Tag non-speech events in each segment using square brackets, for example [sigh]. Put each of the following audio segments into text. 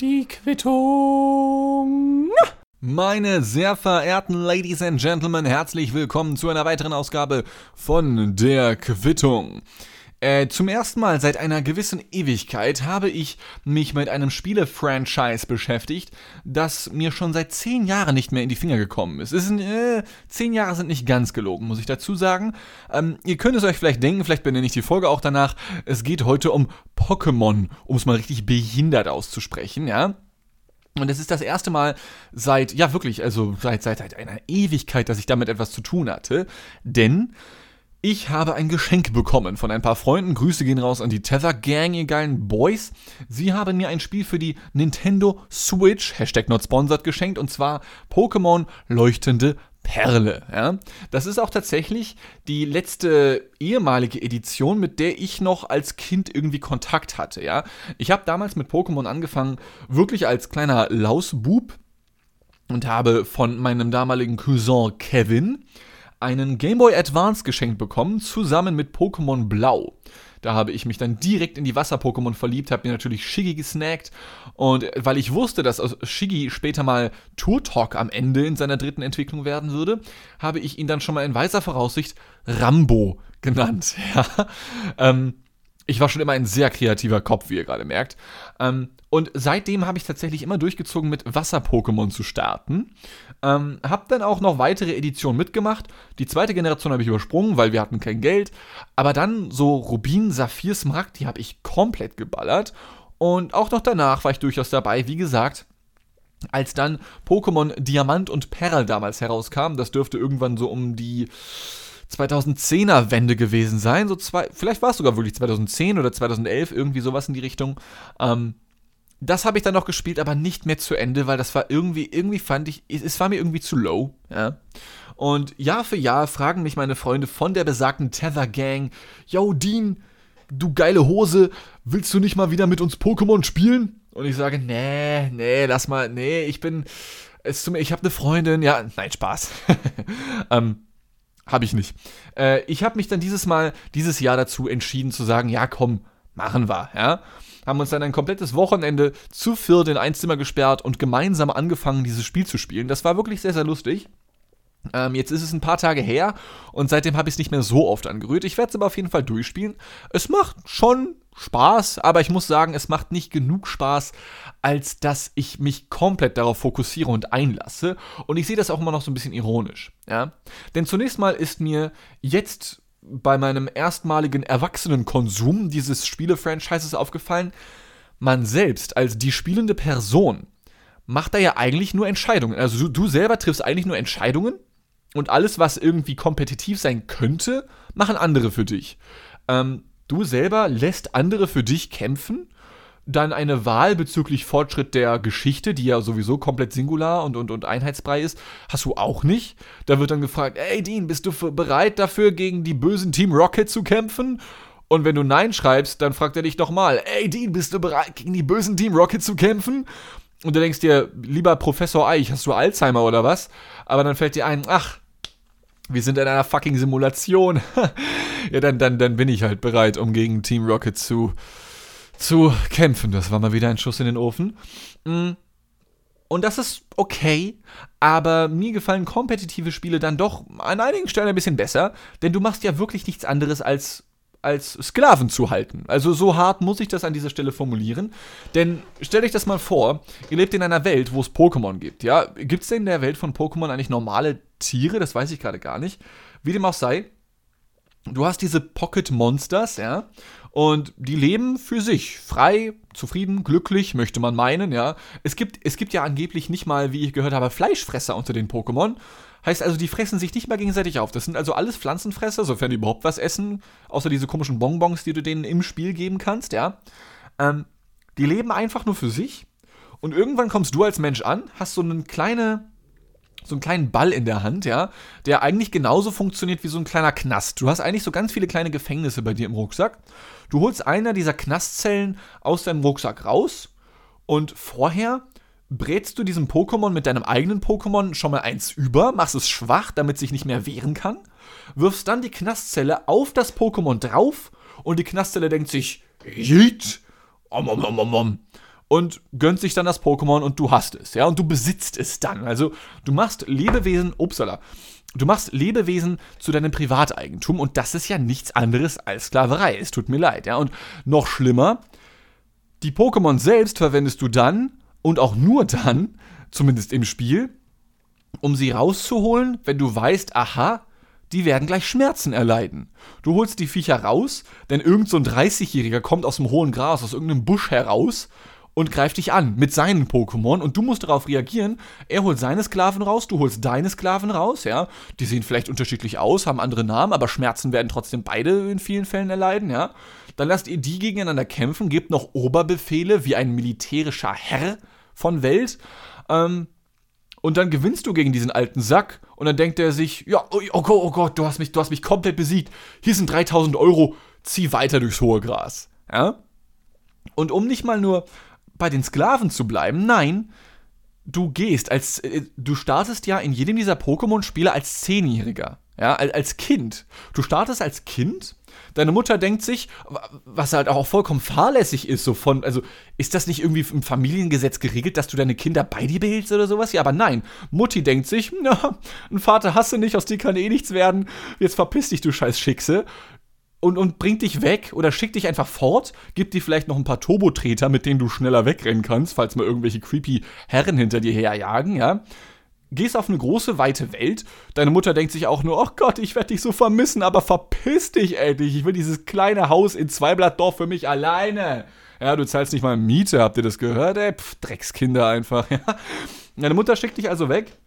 Die Quittung. Meine sehr verehrten Ladies and Gentlemen, herzlich willkommen zu einer weiteren Ausgabe von der Quittung. Äh, zum ersten Mal seit einer gewissen Ewigkeit habe ich mich mit einem Spiele-Franchise beschäftigt, das mir schon seit zehn Jahren nicht mehr in die Finger gekommen ist. Es sind, äh, zehn Jahre sind nicht ganz gelogen, muss ich dazu sagen. Ähm, ihr könnt es euch vielleicht denken, vielleicht benenne ich die Folge auch danach. Es geht heute um Pokémon, um es mal richtig behindert auszusprechen, ja. Und es ist das erste Mal seit, ja wirklich, also seit, seit, seit einer Ewigkeit, dass ich damit etwas zu tun hatte. Denn ich habe ein Geschenk bekommen von ein paar Freunden. Grüße gehen raus an die Tether Gang, ihr geilen Boys. Sie haben mir ein Spiel für die Nintendo Switch, Hashtag not sponsored, geschenkt und zwar Pokémon Leuchtende Perle. Ja? Das ist auch tatsächlich die letzte ehemalige Edition, mit der ich noch als Kind irgendwie Kontakt hatte. Ja? Ich habe damals mit Pokémon angefangen, wirklich als kleiner Lausbub und habe von meinem damaligen Cousin Kevin einen Game Boy Advance geschenkt bekommen, zusammen mit Pokémon Blau. Da habe ich mich dann direkt in die Wasser-Pokémon verliebt, habe mir natürlich Shiggy gesnackt und weil ich wusste, dass Shiggy später mal Tour Talk am Ende in seiner dritten Entwicklung werden würde, habe ich ihn dann schon mal in weiser Voraussicht Rambo genannt. [laughs] Ja. Ähm, ich war schon immer ein sehr kreativer Kopf, wie ihr gerade merkt. Ähm, und seitdem habe ich tatsächlich immer durchgezogen, mit Wasser-Pokémon zu starten. Ähm, hab dann auch noch weitere Editionen mitgemacht. Die zweite Generation habe ich übersprungen, weil wir hatten kein Geld. Aber dann so Rubin, Saphir, Smaragd, die habe ich komplett geballert. Und auch noch danach war ich durchaus dabei, wie gesagt. Als dann Pokémon Diamant und Perl damals herauskam, das dürfte irgendwann so um die 2010er Wende gewesen sein. So zwei, vielleicht war es sogar wirklich 2010 oder 2011, irgendwie sowas in die Richtung. Ähm, das habe ich dann noch gespielt, aber nicht mehr zu Ende, weil das war irgendwie, irgendwie fand ich, es war mir irgendwie zu low, ja. Und Jahr für Jahr fragen mich meine Freunde von der besagten Tether Gang, Yo, Dean, du geile Hose, willst du nicht mal wieder mit uns Pokémon spielen? Und ich sage, nee, nee, lass mal, nee, ich bin, es tut mir, ich habe eine Freundin, ja, nein, Spaß. [laughs] ähm, habe ich nicht. Äh, ich habe mich dann dieses Mal, dieses Jahr dazu entschieden zu sagen, ja komm, machen wir, ja. Haben uns dann ein komplettes Wochenende zu viert in ein Zimmer gesperrt und gemeinsam angefangen, dieses Spiel zu spielen. Das war wirklich sehr, sehr lustig. Ähm, jetzt ist es ein paar Tage her und seitdem habe ich es nicht mehr so oft angerührt. Ich werde es aber auf jeden Fall durchspielen. Es macht schon Spaß, aber ich muss sagen, es macht nicht genug Spaß, als dass ich mich komplett darauf fokussiere und einlasse. Und ich sehe das auch immer noch so ein bisschen ironisch. Ja? Denn zunächst mal ist mir jetzt bei meinem erstmaligen Erwachsenenkonsum dieses Spiele-Franchises aufgefallen, man selbst als die spielende Person macht da ja eigentlich nur Entscheidungen. Also du, du selber triffst eigentlich nur Entscheidungen und alles, was irgendwie kompetitiv sein könnte, machen andere für dich. Ähm, du selber lässt andere für dich kämpfen. Dann eine Wahl bezüglich Fortschritt der Geschichte, die ja sowieso komplett singular und, und, und einheitsbrei ist, hast du auch nicht. Da wird dann gefragt, ey Dean, bist du bereit dafür, gegen die bösen Team Rocket zu kämpfen? Und wenn du Nein schreibst, dann fragt er dich nochmal, ey Dean, bist du bereit, gegen die bösen Team Rocket zu kämpfen? Und du denkst dir, lieber Professor Eich, hast du Alzheimer oder was? Aber dann fällt dir ein, ach, wir sind in einer fucking Simulation. [laughs] ja, dann, dann, dann bin ich halt bereit, um gegen Team Rocket zu, zu kämpfen. Das war mal wieder ein Schuss in den Ofen. Mm. Und das ist okay, aber mir gefallen kompetitive Spiele dann doch an einigen Stellen ein bisschen besser, denn du machst ja wirklich nichts anderes als als Sklaven zu halten. Also so hart muss ich das an dieser Stelle formulieren. Denn stellt euch das mal vor, ihr lebt in einer Welt, wo es Pokémon gibt. Ja, gibt es denn in der Welt von Pokémon eigentlich normale Tiere? Das weiß ich gerade gar nicht. Wie dem auch sei, du hast diese Pocket Monsters, ja, und die leben für sich, frei, zufrieden, glücklich, möchte man meinen, ja. Es gibt, es gibt ja angeblich nicht mal, wie ich gehört habe, Fleischfresser unter den Pokémon. Heißt also, die fressen sich nicht mehr gegenseitig auf. Das sind also alles Pflanzenfresser, sofern die überhaupt was essen, außer diese komischen Bonbons, die du denen im Spiel geben kannst, ja. Ähm, die leben einfach nur für sich. Und irgendwann kommst du als Mensch an, hast so einen kleine, so einen kleinen Ball in der Hand, ja, der eigentlich genauso funktioniert wie so ein kleiner Knast. Du hast eigentlich so ganz viele kleine Gefängnisse bei dir im Rucksack. Du holst einer dieser Knastzellen aus deinem Rucksack raus und vorher brätst du diesem Pokémon mit deinem eigenen Pokémon schon mal eins über, machst es schwach, damit es sich nicht mehr wehren kann, wirfst dann die Knastzelle auf das Pokémon drauf und die Knastzelle denkt sich, Yeet! om, om, om, om, om, und gönnt sich dann das Pokémon und du hast es, ja, und du besitzt es dann. Also du machst Lebewesen, upsala, du machst Lebewesen zu deinem Privateigentum und das ist ja nichts anderes als Sklaverei. Es tut mir leid, ja. Und noch schlimmer, die Pokémon selbst verwendest du dann und auch nur dann, zumindest im Spiel, um sie rauszuholen, wenn du weißt, aha, die werden gleich Schmerzen erleiden. Du holst die Viecher raus, denn irgend so ein 30-Jähriger kommt aus dem hohen Gras, aus irgendeinem Busch heraus und greift dich an mit seinen Pokémon und du musst darauf reagieren. Er holt seine Sklaven raus, du holst deine Sklaven raus, ja. Die sehen vielleicht unterschiedlich aus, haben andere Namen, aber Schmerzen werden trotzdem beide in vielen Fällen erleiden, ja. Dann lasst ihr die gegeneinander kämpfen, gebt noch Oberbefehle wie ein militärischer Herr von Welt. Ähm, und dann gewinnst du gegen diesen alten Sack und dann denkt er sich, ja, oh, oh Gott, oh Gott, du hast mich, du hast mich komplett besiegt. Hier sind 3000 Euro, zieh weiter durchs hohe Gras. Ja? Und um nicht mal nur bei den Sklaven zu bleiben. Nein, du gehst als, äh, du startest ja in jedem dieser Pokémon-Spiele als Zehnjähriger. Ja, als Kind. Du startest als Kind. Deine Mutter denkt sich, was halt auch vollkommen fahrlässig ist, so von, also ist das nicht irgendwie im Familiengesetz geregelt, dass du deine Kinder bei dir behältst oder sowas? Ja, aber nein. Mutti denkt sich, [laughs] na, einen Vater hast du nicht, aus dir kann eh nichts werden. Jetzt verpiss dich, du scheiß Schickse und, und bringt dich weg oder schickt dich einfach fort, gibt dir vielleicht noch ein paar Turbotreter, mit denen du schneller wegrennen kannst, falls mal irgendwelche creepy Herren hinter dir herjagen, ja. Gehst auf eine große, weite Welt. Deine Mutter denkt sich auch nur, oh Gott, ich werde dich so vermissen, aber verpiss dich endlich. Ich will dieses kleine Haus in Zweiblattdorf für mich alleine. Ja, du zahlst nicht mal Miete, habt ihr das gehört? Ey, Pff, Dreckskinder einfach, [laughs] ja. Deine Mutter schickt dich also weg.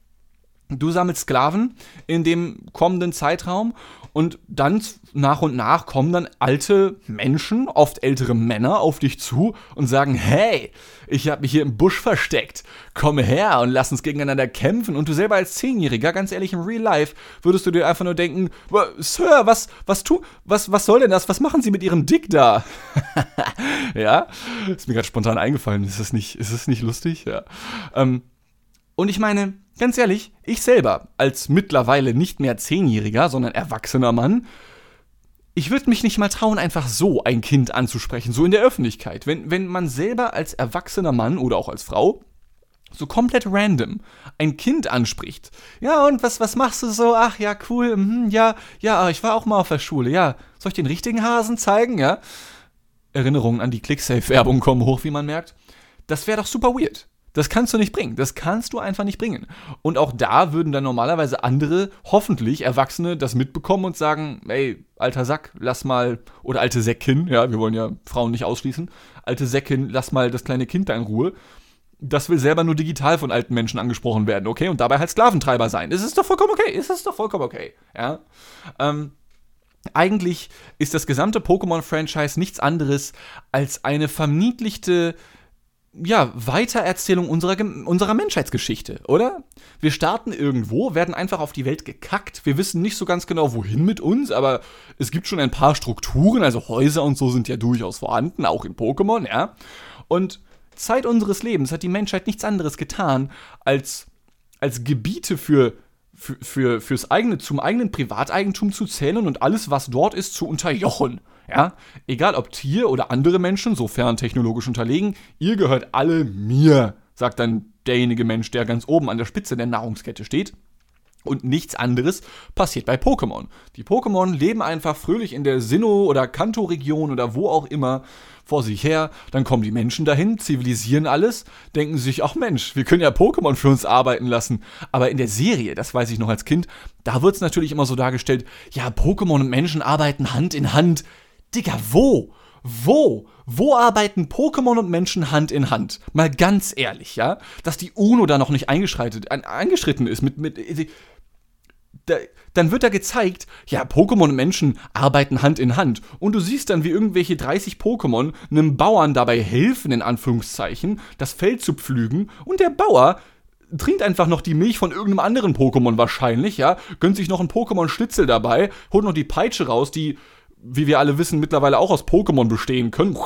Du sammelst Sklaven in dem kommenden Zeitraum und dann nach und nach kommen dann alte Menschen, oft ältere Männer, auf dich zu und sagen, hey, ich habe mich hier im Busch versteckt, komm her und lass uns gegeneinander kämpfen. Und du selber als Zehnjähriger, ganz ehrlich, im Real Life, würdest du dir einfach nur denken, Sir, was, was tu, was, was soll denn das? Was machen Sie mit Ihrem Dick da? [laughs] ja, ist mir gerade spontan eingefallen. Ist das nicht, ist das nicht lustig? Ja. Ähm, und ich meine, ganz ehrlich, ich selber, als mittlerweile nicht mehr Zehnjähriger, sondern erwachsener Mann, ich würde mich nicht mal trauen, einfach so ein Kind anzusprechen, so in der Öffentlichkeit. Wenn, wenn man selber als erwachsener Mann oder auch als Frau so komplett random ein Kind anspricht. Ja, und was, was machst du so? Ach ja, cool, mhm, ja, ja, ich war auch mal auf der Schule, ja. Soll ich den richtigen Hasen zeigen, ja? Erinnerungen an die Clicksafe-Werbung kommen hoch, wie man merkt. Das wäre doch super weird. Das kannst du nicht bringen. Das kannst du einfach nicht bringen. Und auch da würden dann normalerweise andere, hoffentlich Erwachsene, das mitbekommen und sagen, ey, alter Sack, lass mal, oder alte Säckin, ja, wir wollen ja Frauen nicht ausschließen, alte Säckin, lass mal das kleine Kind da in Ruhe. Das will selber nur digital von alten Menschen angesprochen werden, okay? Und dabei halt Sklaventreiber sein. Es ist doch vollkommen okay. Es ist doch vollkommen okay, ja? Ähm, eigentlich ist das gesamte Pokémon-Franchise nichts anderes als eine verniedlichte ja, Weitererzählung unserer, unserer Menschheitsgeschichte, oder? Wir starten irgendwo, werden einfach auf die Welt gekackt. Wir wissen nicht so ganz genau, wohin mit uns, aber es gibt schon ein paar Strukturen, also Häuser und so sind ja durchaus vorhanden, auch in Pokémon, ja. Und Zeit unseres Lebens hat die Menschheit nichts anderes getan, als, als Gebiete für, für, für, fürs eigene, zum eigenen Privateigentum zu zählen und alles, was dort ist, zu unterjochen. Ja, egal ob Tier oder andere Menschen, sofern technologisch unterlegen, ihr gehört alle mir, sagt dann derjenige Mensch, der ganz oben an der Spitze der Nahrungskette steht. Und nichts anderes passiert bei Pokémon. Die Pokémon leben einfach fröhlich in der Sinnoh- oder Kanto-Region oder wo auch immer vor sich her. Dann kommen die Menschen dahin, zivilisieren alles, denken sich, ach Mensch, wir können ja Pokémon für uns arbeiten lassen. Aber in der Serie, das weiß ich noch als Kind, da wird es natürlich immer so dargestellt, ja, Pokémon und Menschen arbeiten Hand in Hand. Digga, wo? Wo? Wo arbeiten Pokémon und Menschen Hand in Hand? Mal ganz ehrlich, ja? Dass die UNO da noch nicht eingeschritten ist mit, mit da, dann wird da gezeigt, ja, Pokémon und Menschen arbeiten Hand in Hand. Und du siehst dann, wie irgendwelche 30 Pokémon einem Bauern dabei helfen, in Anführungszeichen, das Feld zu pflügen. Und der Bauer trinkt einfach noch die Milch von irgendeinem anderen Pokémon wahrscheinlich, ja, gönnt sich noch einen Pokémon-Schnitzel dabei, holt noch die Peitsche raus, die wie wir alle wissen, mittlerweile auch aus Pokémon bestehen können.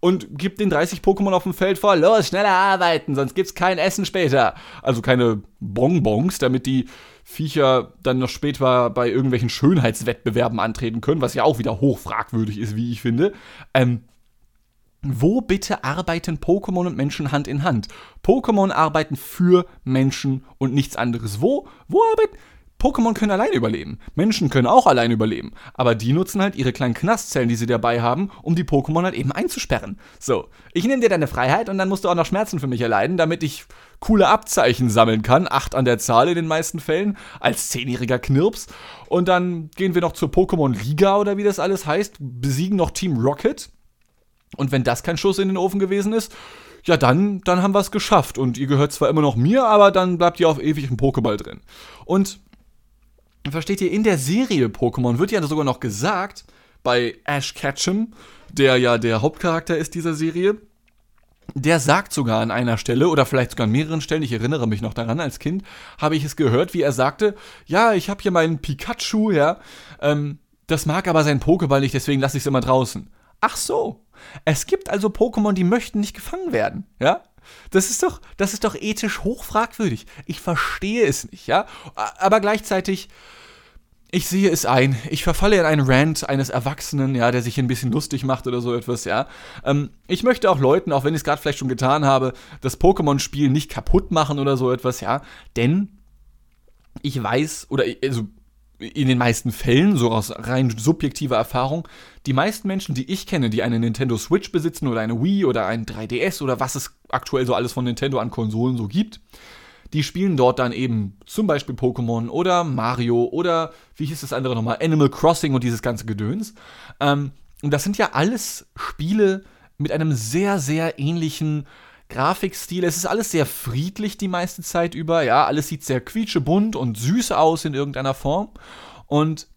Und gibt den 30 Pokémon auf dem Feld vor, los, schneller arbeiten, sonst gibt's kein Essen später. Also keine Bonbons, damit die Viecher dann noch später bei irgendwelchen Schönheitswettbewerben antreten können, was ja auch wieder hoch fragwürdig ist, wie ich finde. Ähm, wo bitte arbeiten Pokémon und Menschen Hand in Hand? Pokémon arbeiten für Menschen und nichts anderes. Wo? Wo arbeiten? Pokémon können alleine überleben. Menschen können auch alleine überleben. Aber die nutzen halt ihre kleinen Knastzellen, die sie dabei haben, um die Pokémon halt eben einzusperren. So, ich nehme dir deine Freiheit und dann musst du auch noch Schmerzen für mich erleiden, damit ich coole Abzeichen sammeln kann. Acht an der Zahl in den meisten Fällen. Als zehnjähriger Knirps. Und dann gehen wir noch zur Pokémon Liga oder wie das alles heißt. Besiegen noch Team Rocket. Und wenn das kein Schuss in den Ofen gewesen ist, ja, dann, dann haben wir es geschafft. Und ihr gehört zwar immer noch mir, aber dann bleibt ihr auf ewig im Pokéball drin. Und versteht ihr, in der Serie Pokémon wird ja sogar noch gesagt, bei Ash Ketchum, der ja der Hauptcharakter ist dieser Serie, der sagt sogar an einer Stelle oder vielleicht sogar an mehreren Stellen, ich erinnere mich noch daran, als Kind habe ich es gehört, wie er sagte, ja, ich habe hier meinen Pikachu, ja, ähm, das mag aber seinen Pokéball nicht, deswegen lasse ich es immer draußen. Ach so, es gibt also Pokémon, die möchten nicht gefangen werden, ja? Das ist doch, das ist doch ethisch hochfragwürdig. Ich verstehe es nicht, ja? Aber gleichzeitig, ich sehe es ein. Ich verfalle in einen Rant eines Erwachsenen, ja, der sich ein bisschen lustig macht oder so etwas, ja. Ähm, ich möchte auch Leuten, auch wenn ich es gerade vielleicht schon getan habe, das Pokémon-Spiel nicht kaputt machen oder so etwas, ja. Denn ich weiß, oder also in den meisten Fällen, so aus rein subjektiver Erfahrung, die meisten Menschen, die ich kenne, die eine Nintendo Switch besitzen oder eine Wii oder ein 3DS oder was es aktuell so alles von Nintendo an Konsolen so gibt, die spielen dort dann eben zum Beispiel Pokémon oder Mario oder wie hieß das andere nochmal, Animal Crossing und dieses ganze Gedöns. Ähm, und das sind ja alles Spiele mit einem sehr, sehr ähnlichen Grafikstil. Es ist alles sehr friedlich die meiste Zeit über. Ja, alles sieht sehr quietschebunt und süß aus in irgendeiner Form. Und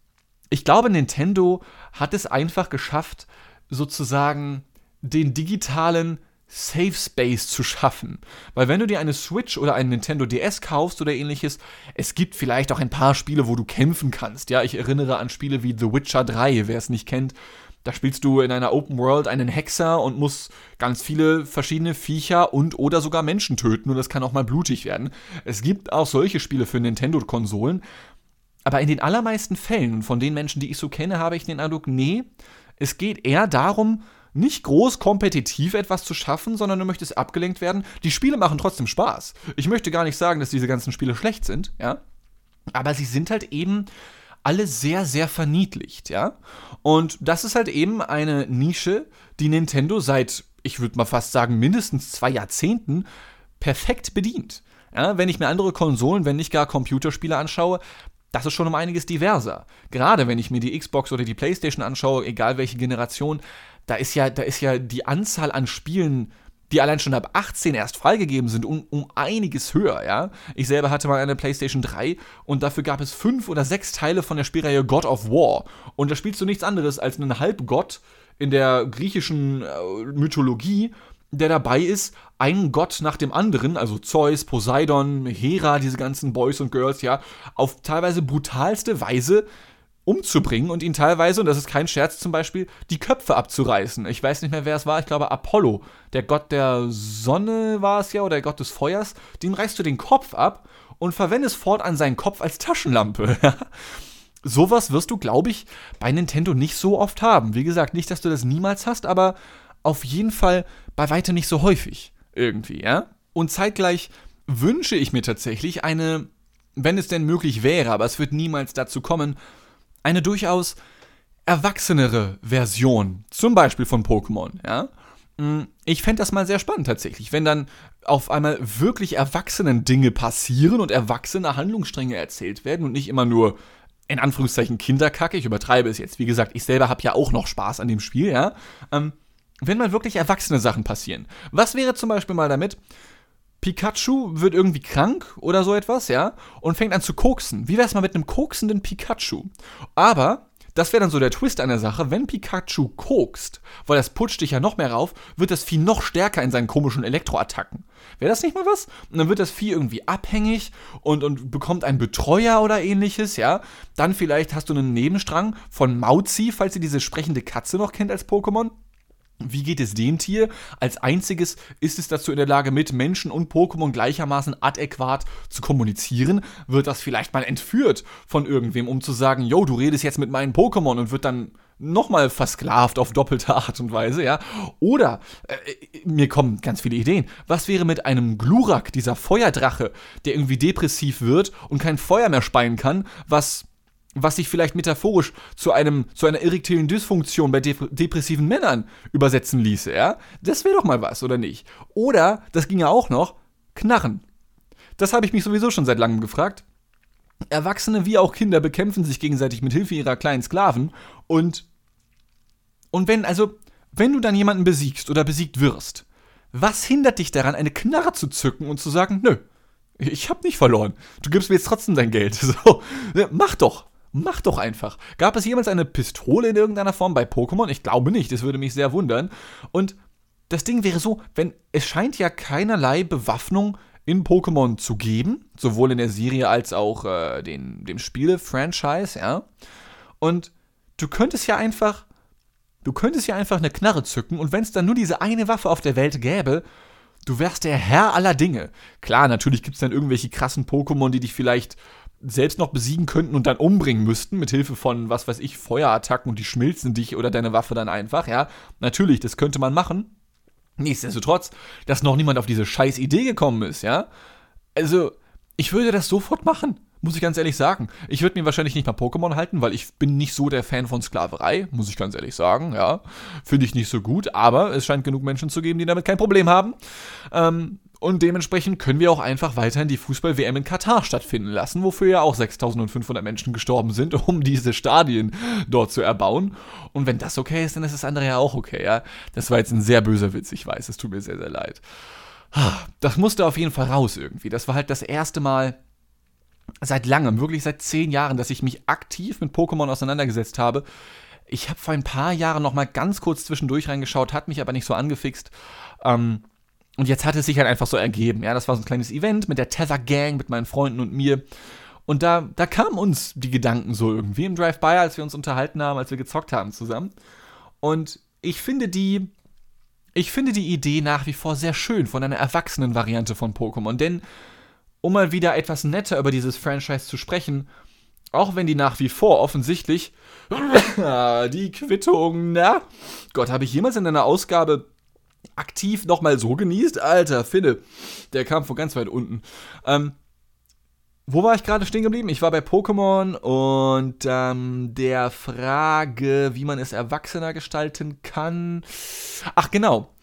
ich glaube, Nintendo hat es einfach geschafft, sozusagen den digitalen Safe Space zu schaffen. Weil wenn du dir eine Switch oder einen Nintendo DS kaufst oder ähnliches, es gibt vielleicht auch ein paar Spiele, wo du kämpfen kannst. Ja, ich erinnere an Spiele wie The Witcher 3, wer es nicht kennt, da spielst du in einer Open World einen Hexer und musst ganz viele verschiedene Viecher und oder sogar Menschen töten und das kann auch mal blutig werden. Es gibt auch solche Spiele für Nintendo-Konsolen, aber in den allermeisten Fällen von den Menschen, die ich so kenne, habe ich den Eindruck, nee, es geht eher darum, nicht groß kompetitiv etwas zu schaffen, sondern du möchtest abgelenkt werden. Die Spiele machen trotzdem Spaß. Ich möchte gar nicht sagen, dass diese ganzen Spiele schlecht sind, ja. Aber sie sind halt eben alle sehr, sehr verniedlicht, ja. Und das ist halt eben eine Nische, die Nintendo seit, ich würde mal fast sagen, mindestens zwei Jahrzehnten perfekt bedient. Ja, wenn ich mir andere Konsolen, wenn nicht gar Computerspiele anschaue, das ist schon um einiges diverser. Gerade wenn ich mir die Xbox oder die PlayStation anschaue, egal welche Generation, da ist ja, da ist ja die Anzahl an Spielen die allein schon ab 18 erst freigegeben sind, um, um einiges höher, ja. Ich selber hatte mal eine PlayStation 3 und dafür gab es fünf oder sechs Teile von der Spielreihe God of War. Und da spielst du nichts anderes als einen Halbgott in der griechischen äh, Mythologie, der dabei ist, einen Gott nach dem anderen, also Zeus, Poseidon, Hera, diese ganzen Boys und Girls, ja, auf teilweise brutalste Weise umzubringen und ihn teilweise, und das ist kein Scherz zum Beispiel, die Köpfe abzureißen. Ich weiß nicht mehr, wer es war. Ich glaube, Apollo, der Gott der Sonne war es ja, oder der Gott des Feuers. Dem reißt du den Kopf ab und verwendest fortan seinen Kopf als Taschenlampe. [laughs] Sowas wirst du, glaube ich, bei Nintendo nicht so oft haben. Wie gesagt, nicht, dass du das niemals hast, aber auf jeden Fall bei weitem nicht so häufig. Irgendwie, ja? Und zeitgleich wünsche ich mir tatsächlich eine, wenn es denn möglich wäre, aber es wird niemals dazu kommen, eine durchaus erwachsenere Version, zum Beispiel von Pokémon, ja. Mm, ich fände das mal sehr spannend tatsächlich, wenn dann auf einmal wirklich erwachsenen Dinge passieren und erwachsene Handlungsstränge erzählt werden und nicht immer nur in Anführungszeichen Kinderkacke. Ich übertreibe es jetzt. Wie gesagt, ich selber habe ja auch noch Spaß an dem Spiel, ja. Ähm, wenn mal wirklich erwachsene Sachen passieren. Was wäre zum Beispiel mal damit, Pikachu wird irgendwie krank oder so etwas, ja, und fängt an zu koksen. Wie wär's mal mit einem koksenden Pikachu? Aber das wäre dann so der Twist an der Sache. Wenn Pikachu kokst, weil das putscht dich ja noch mehr rauf, wird das Vieh noch stärker in seinen komischen Elektroattacken. Wäre das nicht mal was? Und dann wird das Vieh irgendwie abhängig und, und bekommt einen Betreuer oder ähnliches, ja. Dann vielleicht hast du einen Nebenstrang von Mauzi, falls ihr diese sprechende Katze noch kennt als Pokémon. Wie geht es dem Tier? Als einziges ist es dazu in der Lage, mit Menschen und Pokémon gleichermaßen adäquat zu kommunizieren. Wird das vielleicht mal entführt von irgendwem, um zu sagen, yo, du redest jetzt mit meinen Pokémon und wird dann nochmal versklavt auf doppelte Art und Weise, ja. Oder, äh, mir kommen ganz viele Ideen. Was wäre mit einem Glurak, dieser Feuerdrache, der irgendwie depressiv wird und kein Feuer mehr speien kann, was was sich vielleicht metaphorisch zu einem zu einer erektilen Dysfunktion bei dep depressiven Männern übersetzen ließe, ja? Das wäre doch mal was, oder nicht? Oder, das ging ja auch noch, Knarren. Das habe ich mich sowieso schon seit langem gefragt. Erwachsene wie auch Kinder bekämpfen sich gegenseitig mit Hilfe ihrer kleinen Sklaven und und wenn also wenn du dann jemanden besiegst oder besiegt wirst, was hindert dich daran eine Knarre zu zücken und zu sagen, nö, ich habe nicht verloren. Du gibst mir jetzt trotzdem dein Geld. [laughs] So, mach doch. Mach doch einfach. Gab es jemals eine Pistole in irgendeiner Form bei Pokémon? Ich glaube nicht, das würde mich sehr wundern. Und das Ding wäre so, wenn es scheint ja keinerlei Bewaffnung in Pokémon zu geben, sowohl in der Serie als auch äh, den, dem Spiele-Franchise, ja. Und du könntest ja einfach, du könntest ja einfach eine Knarre zücken und wenn es dann nur diese eine Waffe auf der Welt gäbe, du wärst der Herr aller Dinge. Klar, natürlich gibt es dann irgendwelche krassen Pokémon, die dich vielleicht selbst noch besiegen könnten und dann umbringen müssten, mit Hilfe von, was weiß ich, Feuerattacken und die schmilzen dich oder deine Waffe dann einfach, ja. Natürlich, das könnte man machen. Nichtsdestotrotz, dass noch niemand auf diese scheiß Idee gekommen ist, ja. Also, ich würde das sofort machen, muss ich ganz ehrlich sagen. Ich würde mir wahrscheinlich nicht mal Pokémon halten, weil ich bin nicht so der Fan von Sklaverei, muss ich ganz ehrlich sagen, ja. Finde ich nicht so gut, aber es scheint genug Menschen zu geben, die damit kein Problem haben. Ähm, und dementsprechend können wir auch einfach weiterhin die Fußball-WM in Katar stattfinden lassen, wofür ja auch 6500 Menschen gestorben sind, [laughs] um diese Stadien dort zu erbauen. Und wenn das okay ist, dann ist das andere ja auch okay, ja. Das war jetzt ein sehr böser Witz, ich weiß, es tut mir sehr, sehr leid. Das musste auf jeden Fall raus irgendwie. Das war halt das erste Mal seit langem, wirklich seit zehn Jahren, dass ich mich aktiv mit Pokémon auseinandergesetzt habe. Ich habe vor ein paar Jahren noch mal ganz kurz zwischendurch reingeschaut, hat mich aber nicht so angefixt. Ähm, und jetzt hat es sich halt einfach so ergeben. Ja, das war so ein kleines Event mit der Tether Gang, mit meinen Freunden und mir. Und da, da kamen uns die Gedanken so irgendwie im Drive-By, als wir uns unterhalten haben, als wir gezockt haben zusammen. Und ich finde die, ich finde die Idee nach wie vor sehr schön von einer erwachsenen Variante von Pokémon. Denn, um mal wieder etwas netter über dieses Franchise zu sprechen, auch wenn die nach wie vor offensichtlich [coughs] die Quittung, na? Gott, habe ich jemals in einer Ausgabe aktiv nochmal so genießt. Alter, Finne, der kam von ganz weit unten. Ähm, wo war ich gerade stehen geblieben? Ich war bei Pokémon und ähm, der Frage, wie man es erwachsener gestalten kann. Ach genau.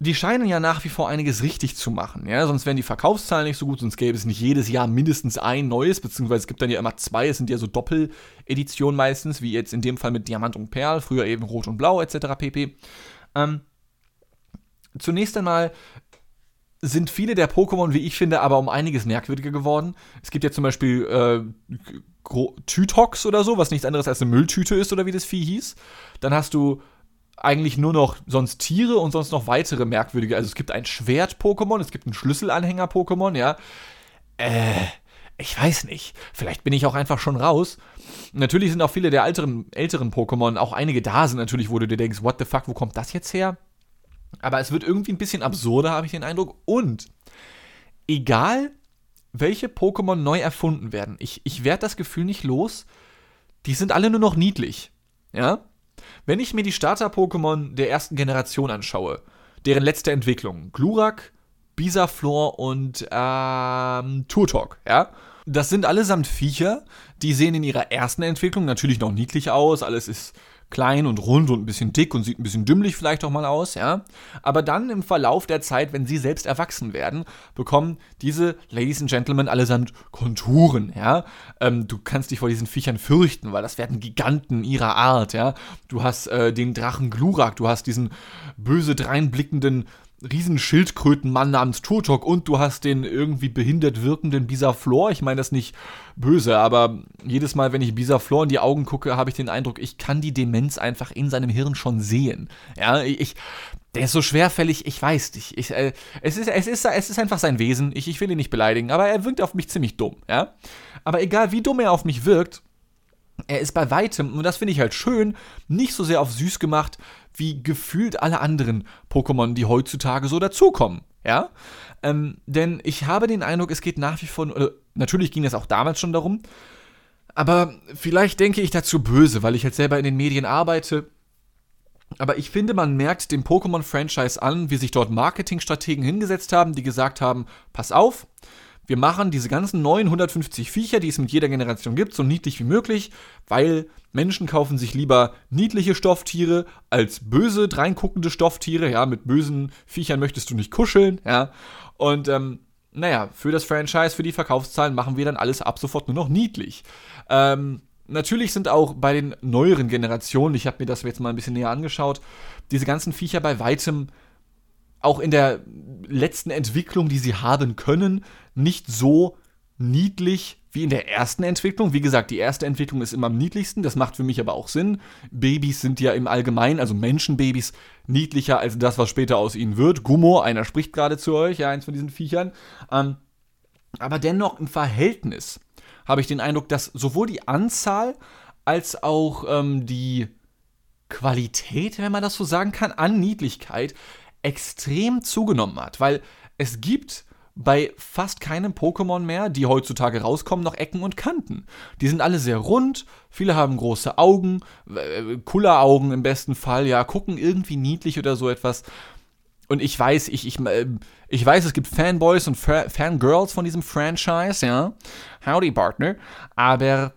Die scheinen ja nach wie vor einiges richtig zu machen, ja, sonst wären die Verkaufszahlen nicht so gut, sonst gäbe es nicht jedes Jahr mindestens ein neues, beziehungsweise es gibt dann ja immer zwei, es sind ja so Doppeleditionen meistens, wie jetzt in dem Fall mit Diamant und Perl, früher eben Rot und Blau etc. pp. Ähm, Zunächst einmal sind viele der Pokémon, wie ich finde, aber um einiges merkwürdiger geworden. Es gibt ja zum Beispiel äh, Tytox oder so, was nichts anderes als eine Mülltüte ist oder wie das Vieh hieß. Dann hast du eigentlich nur noch sonst Tiere und sonst noch weitere merkwürdige. Also es gibt ein Schwert-Pokémon, es gibt ein Schlüsselanhänger-Pokémon, ja. Äh, ich weiß nicht. Vielleicht bin ich auch einfach schon raus. Natürlich sind auch viele der älteren, älteren Pokémon, auch einige da sind natürlich, wo du dir denkst, what the fuck, wo kommt das jetzt her? Aber es wird irgendwie ein bisschen absurder, habe ich den Eindruck. Und egal, welche Pokémon neu erfunden werden, ich, ich werde das Gefühl nicht los, die sind alle nur noch niedlich. Ja? Wenn ich mir die Starter-Pokémon der ersten Generation anschaue, deren letzte Entwicklung, Glurak, Bisaflor und ähm, Turtok, ja, das sind allesamt Viecher, die sehen in ihrer ersten Entwicklung natürlich noch niedlich aus, alles ist klein und rund und ein bisschen dick und sieht ein bisschen dümmlich vielleicht auch mal aus, ja. Aber dann im Verlauf der Zeit, wenn sie selbst erwachsen werden, bekommen diese Ladies and Gentlemen allesamt Konturen, ja. Ähm, du kannst dich vor diesen Viechern fürchten, weil das werden Giganten ihrer Art, ja. Du hast äh, den Drachen Glurak, du hast diesen böse dreinblickenden Riesenschildkrötenmann namens Turtok und du hast den irgendwie behindert wirkenden Bisaflor. Ich meine das nicht böse, aber jedes Mal, wenn ich Bisaflor in die Augen gucke, habe ich den Eindruck, ich kann die Demenz einfach in seinem Hirn schon sehen. Ja, ich, der ist so schwerfällig, ich weiß nicht. Ich, äh, es, ist, es, ist, es ist einfach sein Wesen. Ich, ich will ihn nicht beleidigen, aber er wirkt auf mich ziemlich dumm, ja. Aber egal wie dumm er auf mich wirkt, er ist bei weitem, und das finde ich halt schön, nicht so sehr auf süß gemacht, wie gefühlt alle anderen Pokémon, die heutzutage so dazukommen. Ja? Ähm, denn ich habe den Eindruck, es geht nach wie vor, oder natürlich ging es auch damals schon darum, Aber vielleicht denke ich dazu böse, weil ich jetzt selber in den Medien arbeite. Aber ich finde, man merkt dem Pokémon-Franchise an, wie sich dort Marketingstrategen hingesetzt haben, die gesagt haben: Pass auf, wir machen diese ganzen 950 Viecher, die es mit jeder Generation gibt, so niedlich wie möglich, weil Menschen kaufen sich lieber niedliche Stofftiere als böse, dreinguckende Stofftiere. Ja, mit bösen Viechern möchtest du nicht kuscheln, ja. Und ähm, naja, für das Franchise, für die Verkaufszahlen machen wir dann alles ab sofort nur noch niedlich. Ähm, natürlich sind auch bei den neueren Generationen, ich habe mir das jetzt mal ein bisschen näher angeschaut, diese ganzen Viecher bei weitem auch in der letzten Entwicklung, die sie haben können, nicht so niedlich wie in der ersten Entwicklung. Wie gesagt, die erste Entwicklung ist immer am niedlichsten, das macht für mich aber auch Sinn. Babys sind ja im Allgemeinen, also Menschenbabys, niedlicher als das, was später aus ihnen wird. Gummo, einer spricht gerade zu euch, ja, eins von diesen Viechern. Ähm, aber dennoch im Verhältnis habe ich den Eindruck, dass sowohl die Anzahl als auch ähm, die Qualität, wenn man das so sagen kann, an Niedlichkeit extrem zugenommen hat. Weil es gibt bei fast keinem Pokémon mehr, die heutzutage rauskommen, noch Ecken und Kanten. Die sind alle sehr rund, viele haben große Augen, äh, Kulleraugen im besten Fall, ja, gucken irgendwie niedlich oder so etwas. Und ich weiß, ich, ich, äh, ich weiß, es gibt Fanboys und Fa Fangirls von diesem Franchise, ja. Howdy, Partner. Aber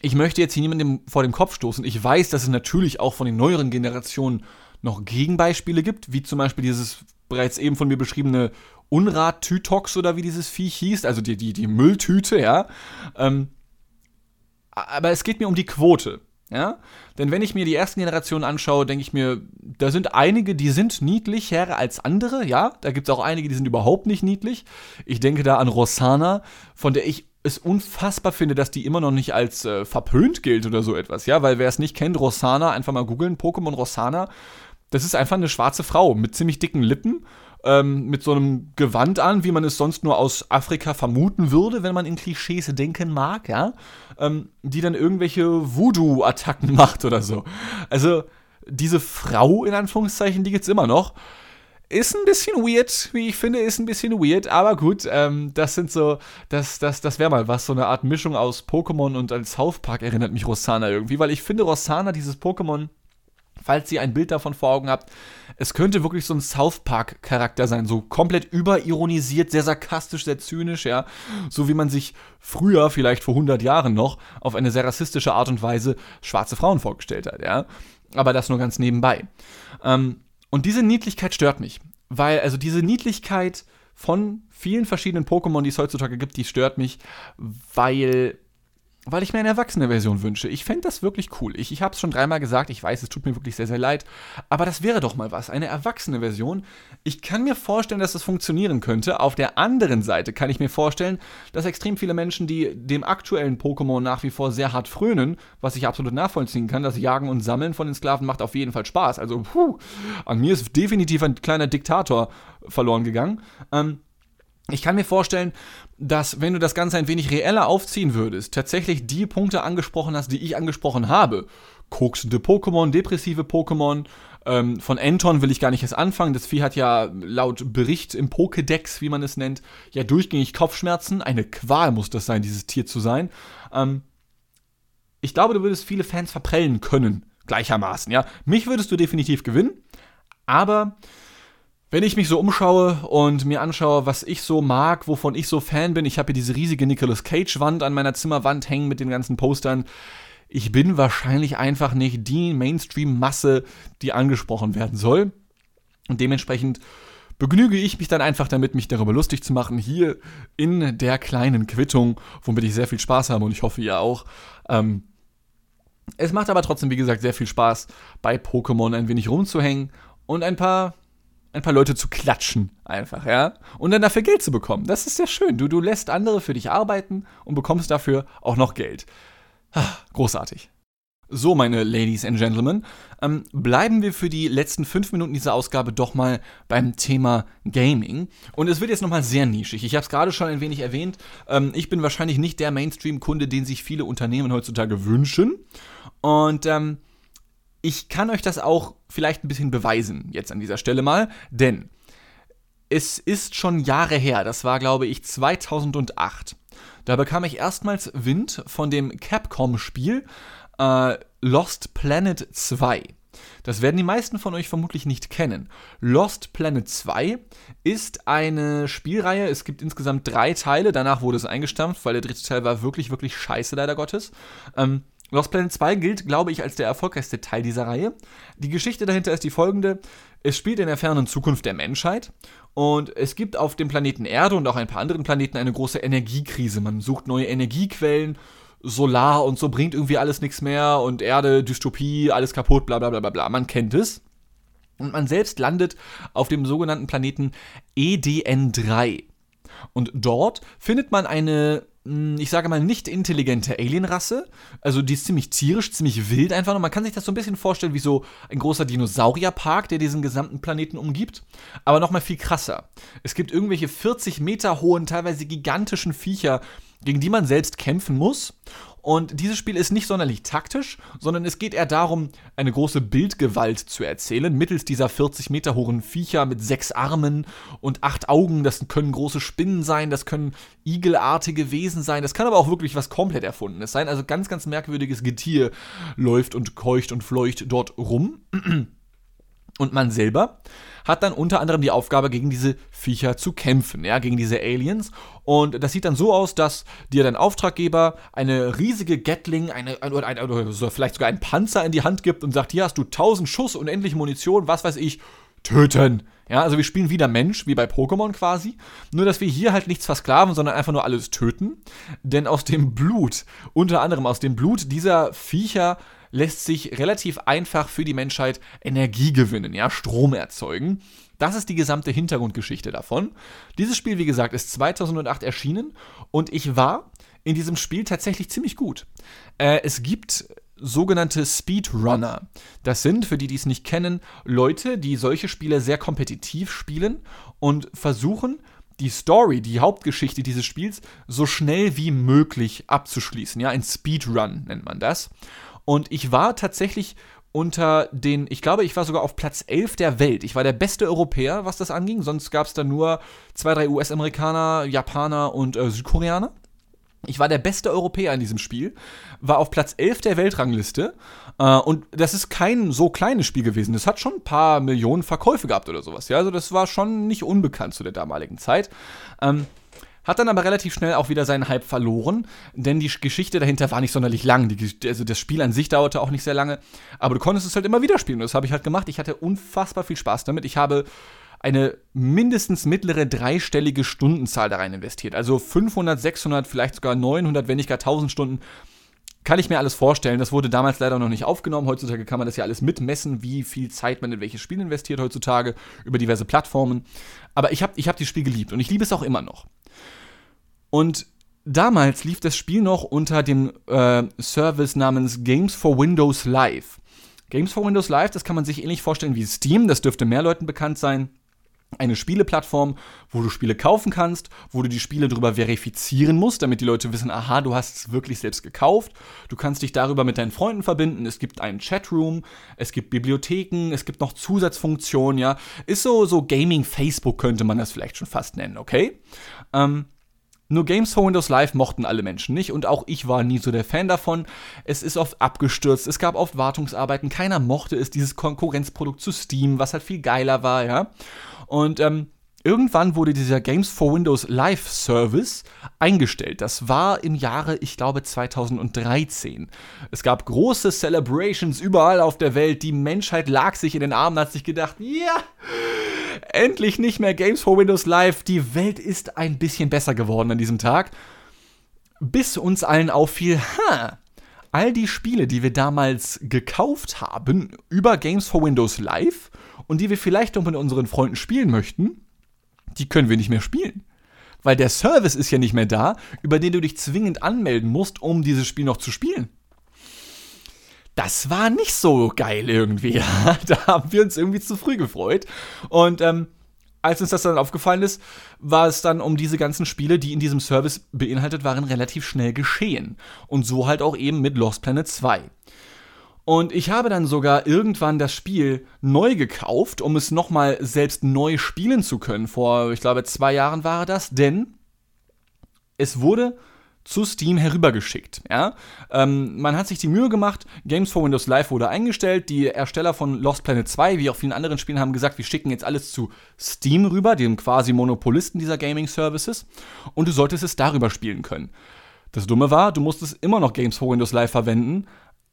ich möchte jetzt hier niemandem vor dem Kopf stoßen. Ich weiß, dass es natürlich auch von den neueren Generationen noch Gegenbeispiele gibt, wie zum Beispiel dieses bereits eben von mir beschriebene Unrat-Tytox oder wie dieses Viech hieß, also die, die, die Mülltüte, ja. Ähm, aber es geht mir um die Quote. Ja? Denn wenn ich mir die ersten Generationen anschaue, denke ich mir, da sind einige, die sind niedlicher als andere, ja. Da gibt es auch einige, die sind überhaupt nicht niedlich. Ich denke da an Rossana, von der ich es unfassbar finde, dass die immer noch nicht als äh, verpönt gilt oder so etwas, ja. Weil wer es nicht kennt, Rossana, einfach mal googeln, Pokémon Rossana, das ist einfach eine schwarze Frau mit ziemlich dicken Lippen ähm, mit so einem Gewand an, wie man es sonst nur aus Afrika vermuten würde, wenn man in Klischees denken mag, ja, ähm, die dann irgendwelche Voodoo-Attacken [laughs] macht oder so. Also diese Frau in Anführungszeichen, die gibt's immer noch. Ist ein bisschen weird, wie ich finde, ist ein bisschen weird, aber gut, ähm, das sind so, das, das, das wäre mal was, so eine Art Mischung aus Pokémon und als South Park erinnert mich Rossana irgendwie, weil ich finde Rossana, dieses Pokémon, falls ihr ein Bild davon vor Augen habt, es könnte wirklich so ein South Park-Charakter sein, so komplett überironisiert, sehr sarkastisch, sehr zynisch, ja. So wie man sich früher, vielleicht vor 100 Jahren noch, auf eine sehr rassistische Art und Weise schwarze Frauen vorgestellt hat, ja. Aber das nur ganz nebenbei. Ähm, und diese Niedlichkeit stört mich, weil, also diese Niedlichkeit von vielen verschiedenen Pokémon, die es heutzutage gibt, die stört mich, weil weil ich mir eine erwachsene Version wünsche. Ich fände das wirklich cool. Ich, ich habe es schon dreimal gesagt, ich weiß, es tut mir wirklich sehr, sehr leid, aber das wäre doch mal was, eine erwachsene Version. Ich kann mir vorstellen, dass das funktionieren könnte. Auf der anderen Seite kann ich mir vorstellen, dass extrem viele Menschen, die dem aktuellen Pokémon nach wie vor sehr hart frönen, was ich absolut nachvollziehen kann, das Jagen und Sammeln von den Sklaven macht auf jeden Fall Spaß. Also, puh, an mir ist definitiv ein kleiner Diktator verloren gegangen. Ähm, ich kann mir vorstellen, dass wenn du das Ganze ein wenig reeller aufziehen würdest, tatsächlich die Punkte angesprochen hast, die ich angesprochen habe. Koksende Pokémon, depressive Pokémon. Ähm, von Anton will ich gar nicht erst anfangen. Das Vieh hat ja laut Bericht im Pokédex, wie man es nennt, ja durchgängig Kopfschmerzen. Eine Qual muss das sein, dieses Tier zu sein. Ähm, ich glaube, du würdest viele Fans verprellen können, gleichermaßen, ja. Mich würdest du definitiv gewinnen, aber wenn ich mich so umschaue und mir anschaue, was ich so mag, wovon ich so Fan bin, ich habe hier diese riesige Nicolas Cage-Wand an meiner Zimmerwand hängen mit den ganzen Postern. Ich bin wahrscheinlich einfach nicht die Mainstream-Masse, die angesprochen werden soll. Und dementsprechend begnüge ich mich dann einfach damit, mich darüber lustig zu machen, hier in der kleinen Quittung, womit ich sehr viel Spaß habe und ich hoffe, ihr auch. Ähm, es macht aber trotzdem, wie gesagt, sehr viel Spaß, bei Pokémon ein wenig rumzuhängen und ein paar ein paar Leute zu klatschen, einfach, ja. Und dann dafür Geld zu bekommen. Das ist sehr schön. Du, du lässt andere für dich arbeiten und bekommst dafür auch noch Geld. Großartig. So, meine Ladies and Gentlemen, ähm, bleiben wir für die letzten fünf Minuten dieser Ausgabe doch mal beim Thema Gaming. Und es wird jetzt nochmal sehr nischig. Ich habe es gerade schon ein wenig erwähnt. Ähm, ich bin wahrscheinlich nicht der Mainstream-Kunde, den sich viele Unternehmen heutzutage wünschen. Und ähm, ich kann euch das auch vielleicht ein bisschen beweisen, jetzt an dieser Stelle mal, denn es ist schon Jahre her, das war glaube ich 2008. Da bekam ich erstmals Wind von dem Capcom-Spiel äh, Lost Planet 2. Das werden die meisten von euch vermutlich nicht kennen. Lost Planet 2 ist eine Spielreihe. Es gibt insgesamt drei Teile. Danach wurde es eingestampft, weil der dritte Teil war wirklich, wirklich scheiße, leider Gottes. Ähm, Lost Planet 2 gilt, glaube ich, als der erfolgreichste Teil dieser Reihe. Die Geschichte dahinter ist die folgende. Es spielt in der fernen Zukunft der Menschheit und es gibt auf dem Planeten Erde und auch ein paar anderen Planeten eine große Energiekrise. Man sucht neue Energiequellen, Solar und so bringt irgendwie alles nichts mehr und Erde, Dystopie, alles kaputt, bla bla bla bla. Man kennt es. Und man selbst landet auf dem sogenannten Planeten EDN3. Und dort findet man eine ich sage mal, nicht intelligente Alienrasse. Also die ist ziemlich tierisch, ziemlich wild einfach. Und man kann sich das so ein bisschen vorstellen wie so ein großer Dinosaurierpark, der diesen gesamten Planeten umgibt. Aber nochmal viel krasser. Es gibt irgendwelche 40 Meter hohen, teilweise gigantischen Viecher, gegen die man selbst kämpfen muss. Und dieses Spiel ist nicht sonderlich taktisch, sondern es geht eher darum, eine große Bildgewalt zu erzählen, mittels dieser 40 Meter hohen Viecher mit sechs Armen und acht Augen. Das können große Spinnen sein, das können igelartige Wesen sein, das kann aber auch wirklich was komplett Erfundenes sein. Also ganz, ganz merkwürdiges Getier läuft und keucht und fleucht dort rum. Und man selber hat dann unter anderem die Aufgabe, gegen diese Viecher zu kämpfen, ja, gegen diese Aliens. Und das sieht dann so aus, dass dir dein Auftraggeber eine riesige Gatling, eine, oder, eine, oder vielleicht sogar einen Panzer in die Hand gibt und sagt, hier hast du 1000 Schuss, unendliche Munition, was weiß ich, töten. Ja, also wir spielen wieder Mensch, wie bei Pokémon quasi. Nur, dass wir hier halt nichts versklaven, sondern einfach nur alles töten. Denn aus dem Blut, unter anderem aus dem Blut dieser Viecher, lässt sich relativ einfach für die Menschheit Energie gewinnen, ja, Strom erzeugen. Das ist die gesamte Hintergrundgeschichte davon. Dieses Spiel, wie gesagt, ist 2008 erschienen und ich war in diesem Spiel tatsächlich ziemlich gut. Äh, es gibt sogenannte Speedrunner. Das sind, für die, die es nicht kennen, Leute, die solche Spiele sehr kompetitiv spielen und versuchen, die Story, die Hauptgeschichte dieses Spiels so schnell wie möglich abzuschließen. Ja, ein Speedrun nennt man das. Und ich war tatsächlich unter den, ich glaube, ich war sogar auf Platz 11 der Welt. Ich war der beste Europäer, was das anging. Sonst gab es da nur zwei, drei US-Amerikaner, Japaner und äh, Südkoreaner. Ich war der beste Europäer in diesem Spiel, war auf Platz 11 der Weltrangliste. Äh, und das ist kein so kleines Spiel gewesen. Das hat schon ein paar Millionen Verkäufe gehabt oder sowas. Ja, also das war schon nicht unbekannt zu der damaligen Zeit. Ähm, hat dann aber relativ schnell auch wieder seinen Hype verloren, denn die Geschichte dahinter war nicht sonderlich lang. Die, also das Spiel an sich dauerte auch nicht sehr lange, aber du konntest es halt immer wieder spielen. Und das habe ich halt gemacht. Ich hatte unfassbar viel Spaß damit. Ich habe eine mindestens mittlere dreistellige Stundenzahl da rein investiert. Also 500, 600, vielleicht sogar 900, wenn nicht gar 1000 Stunden. Kann ich mir alles vorstellen. Das wurde damals leider noch nicht aufgenommen. Heutzutage kann man das ja alles mitmessen, wie viel Zeit man in welches Spiel investiert heutzutage über diverse Plattformen. Aber ich habe ich hab dieses Spiel geliebt und ich liebe es auch immer noch. Und damals lief das Spiel noch unter dem äh, Service namens Games for Windows Live. Games for Windows Live, das kann man sich ähnlich vorstellen wie Steam, das dürfte mehr Leuten bekannt sein. Eine Spieleplattform, wo du Spiele kaufen kannst, wo du die Spiele darüber verifizieren musst, damit die Leute wissen, aha, du hast es wirklich selbst gekauft. Du kannst dich darüber mit deinen Freunden verbinden. Es gibt einen Chatroom, es gibt Bibliotheken, es gibt noch Zusatzfunktionen, ja. Ist so, so Gaming Facebook könnte man das vielleicht schon fast nennen, okay? Ähm, nur Games for Windows Live mochten alle Menschen nicht und auch ich war nie so der Fan davon. Es ist oft abgestürzt, es gab oft Wartungsarbeiten, keiner mochte es, dieses Konkurrenzprodukt zu Steam, was halt viel geiler war, ja. Und ähm, irgendwann wurde dieser Games for Windows Live Service eingestellt. Das war im Jahre, ich glaube, 2013. Es gab große Celebrations überall auf der Welt. Die Menschheit lag sich in den Armen, hat sich gedacht, ja. Endlich nicht mehr Games for Windows Live. Die Welt ist ein bisschen besser geworden an diesem Tag. Bis uns allen auffiel, ha, all die Spiele, die wir damals gekauft haben über Games for Windows Live und die wir vielleicht noch mit unseren Freunden spielen möchten, die können wir nicht mehr spielen. Weil der Service ist ja nicht mehr da, über den du dich zwingend anmelden musst, um dieses Spiel noch zu spielen das war nicht so geil irgendwie. [laughs] da haben wir uns irgendwie zu früh gefreut. Und ähm, als uns das dann aufgefallen ist, war es dann um diese ganzen Spiele, die in diesem Service beinhaltet waren, relativ schnell geschehen. Und so halt auch eben mit Lost Planet 2. Und ich habe dann sogar irgendwann das Spiel neu gekauft, um es nochmal selbst neu spielen zu können. Vor, ich glaube, zwei Jahren war das, denn es wurde zu Steam herübergeschickt. Ja? Ähm, man hat sich die Mühe gemacht, Games for Windows Live wurde eingestellt, die Ersteller von Lost Planet 2, wie auch vielen anderen Spielen, haben gesagt, wir schicken jetzt alles zu Steam rüber, dem quasi Monopolisten dieser Gaming-Services, und du solltest es darüber spielen können. Das Dumme war, du musstest immer noch Games for Windows Live verwenden,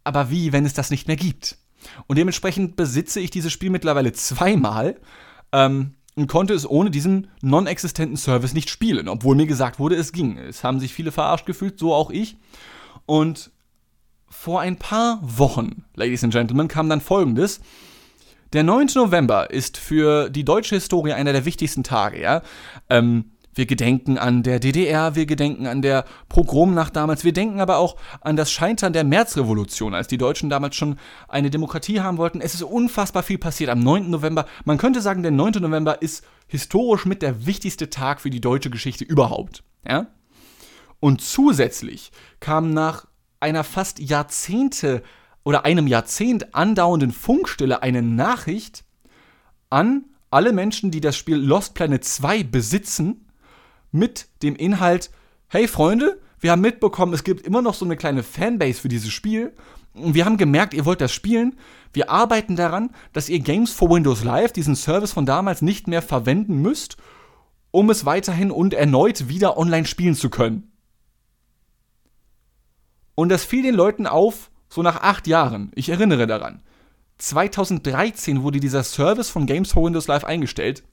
aber wie, wenn es das nicht mehr gibt? Und dementsprechend besitze ich dieses Spiel mittlerweile zweimal. Ähm, und konnte es ohne diesen non-existenten Service nicht spielen, obwohl mir gesagt wurde, es ging. Es haben sich viele verarscht gefühlt, so auch ich. Und vor ein paar Wochen, Ladies and Gentlemen, kam dann folgendes. Der 9. November ist für die deutsche Historie einer der wichtigsten Tage, ja. Ähm, wir gedenken an der DDR, wir gedenken an der Pogromnacht damals, wir denken aber auch an das Scheitern der Märzrevolution, als die Deutschen damals schon eine Demokratie haben wollten. Es ist unfassbar viel passiert am 9. November. Man könnte sagen, der 9. November ist historisch mit der wichtigste Tag für die deutsche Geschichte überhaupt. Ja? Und zusätzlich kam nach einer fast Jahrzehnte oder einem Jahrzehnt andauernden Funkstille eine Nachricht an alle Menschen, die das Spiel Lost Planet 2 besitzen, mit dem Inhalt, hey Freunde, wir haben mitbekommen, es gibt immer noch so eine kleine Fanbase für dieses Spiel. Und wir haben gemerkt, ihr wollt das spielen. Wir arbeiten daran, dass ihr Games for Windows Live, diesen Service von damals, nicht mehr verwenden müsst, um es weiterhin und erneut wieder online spielen zu können. Und das fiel den Leuten auf, so nach acht Jahren. Ich erinnere daran. 2013 wurde dieser Service von Games for Windows Live eingestellt.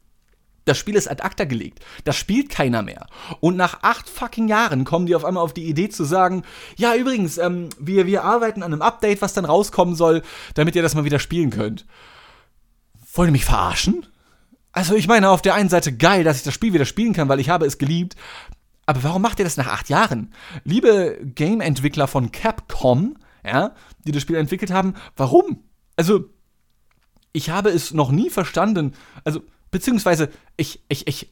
Das Spiel ist ad acta gelegt. Das spielt keiner mehr. Und nach acht fucking Jahren kommen die auf einmal auf die Idee zu sagen, ja, übrigens, ähm, wir, wir arbeiten an einem Update, was dann rauskommen soll, damit ihr das mal wieder spielen könnt. Wollt ihr mich verarschen? Also ich meine, auf der einen Seite geil, dass ich das Spiel wieder spielen kann, weil ich habe es geliebt. Aber warum macht ihr das nach acht Jahren? Liebe Game-Entwickler von Capcom, ja, die das Spiel entwickelt haben, warum? Also, ich habe es noch nie verstanden. Also, Beziehungsweise, ich, ich, ich,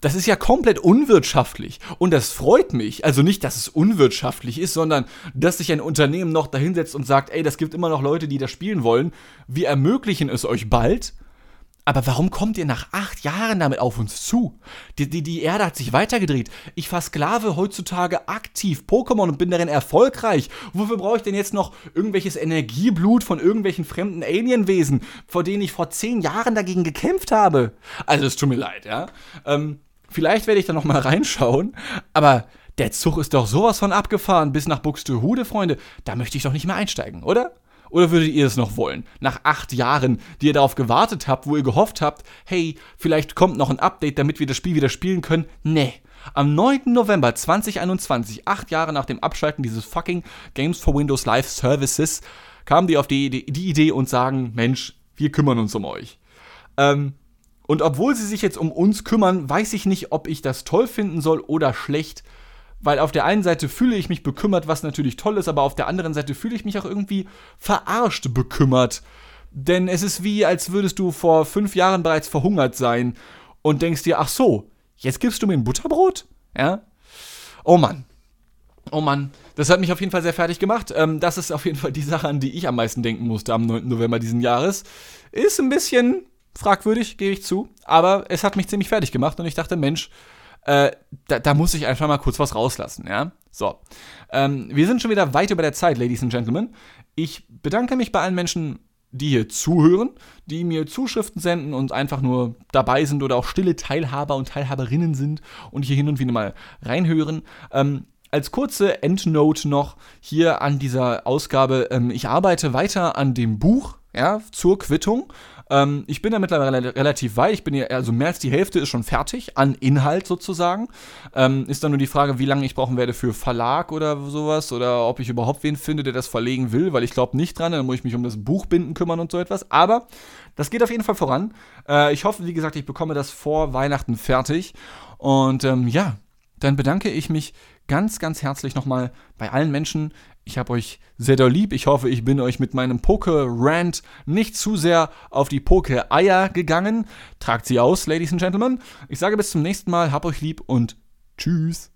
das ist ja komplett unwirtschaftlich. Und das freut mich. Also nicht, dass es unwirtschaftlich ist, sondern dass sich ein Unternehmen noch dahinsetzt und sagt, ey, das gibt immer noch Leute, die das spielen wollen. Wir ermöglichen es euch bald. Aber warum kommt ihr nach acht Jahren damit auf uns zu? Die, die, die Erde hat sich weitergedreht. Ich versklave heutzutage aktiv Pokémon und bin darin erfolgreich. Wofür brauche ich denn jetzt noch irgendwelches Energieblut von irgendwelchen fremden Alienwesen, vor denen ich vor zehn Jahren dagegen gekämpft habe? Also es tut mir leid, ja. Ähm, vielleicht werde ich da noch mal reinschauen, aber der Zug ist doch sowas von abgefahren bis nach Buxtehude, Freunde. Da möchte ich doch nicht mehr einsteigen, oder? Oder würdet ihr es noch wollen? Nach acht Jahren, die ihr darauf gewartet habt, wo ihr gehofft habt, hey, vielleicht kommt noch ein Update, damit wir das Spiel wieder spielen können? Nee. Am 9. November 2021, acht Jahre nach dem Abschalten dieses fucking Games for Windows Live Services, kamen die auf die, die, Idee und sagen, Mensch, wir kümmern uns um euch. Ähm, und obwohl sie sich jetzt um uns kümmern, weiß ich nicht, ob ich das toll finden soll oder schlecht weil auf der einen Seite fühle ich mich bekümmert, was natürlich toll ist, aber auf der anderen Seite fühle ich mich auch irgendwie verarscht bekümmert. Denn es ist wie, als würdest du vor fünf Jahren bereits verhungert sein und denkst dir, ach so, jetzt gibst du mir ein Butterbrot? Ja? Oh Mann. Oh Mann, das hat mich auf jeden Fall sehr fertig gemacht. Ähm, das ist auf jeden Fall die Sache, an die ich am meisten denken musste am 9. November diesen Jahres. Ist ein bisschen fragwürdig, gebe ich zu, aber es hat mich ziemlich fertig gemacht und ich dachte, Mensch, äh, da, da, muss ich einfach mal kurz was rauslassen, ja? So. Ähm, wir sind schon wieder weit über der Zeit, Ladies and Gentlemen. Ich bedanke mich bei allen Menschen, die hier zuhören, die mir Zuschriften senden und einfach nur dabei sind oder auch stille Teilhaber und Teilhaberinnen sind und hier hin und wieder mal reinhören. Ähm, als kurze Endnote noch hier an dieser Ausgabe. Ähm, ich arbeite weiter an dem Buch, ja, zur Quittung. Ähm, ich bin da mittlerweile relativ weit. Ich bin ja, also mehr als die Hälfte ist schon fertig an Inhalt sozusagen. Ähm, ist dann nur die Frage, wie lange ich brauchen werde für Verlag oder sowas oder ob ich überhaupt wen finde, der das verlegen will, weil ich glaube nicht dran. Dann muss ich mich um das Buchbinden kümmern und so etwas. Aber das geht auf jeden Fall voran. Äh, ich hoffe, wie gesagt, ich bekomme das vor Weihnachten fertig. Und ähm, ja, dann bedanke ich mich ganz, ganz herzlich nochmal bei allen Menschen, ich habe euch sehr doll lieb. Ich hoffe, ich bin euch mit meinem Poke-Rant nicht zu sehr auf die Poke-Eier gegangen. Tragt sie aus, Ladies and Gentlemen. Ich sage bis zum nächsten Mal, hab euch lieb und tschüss.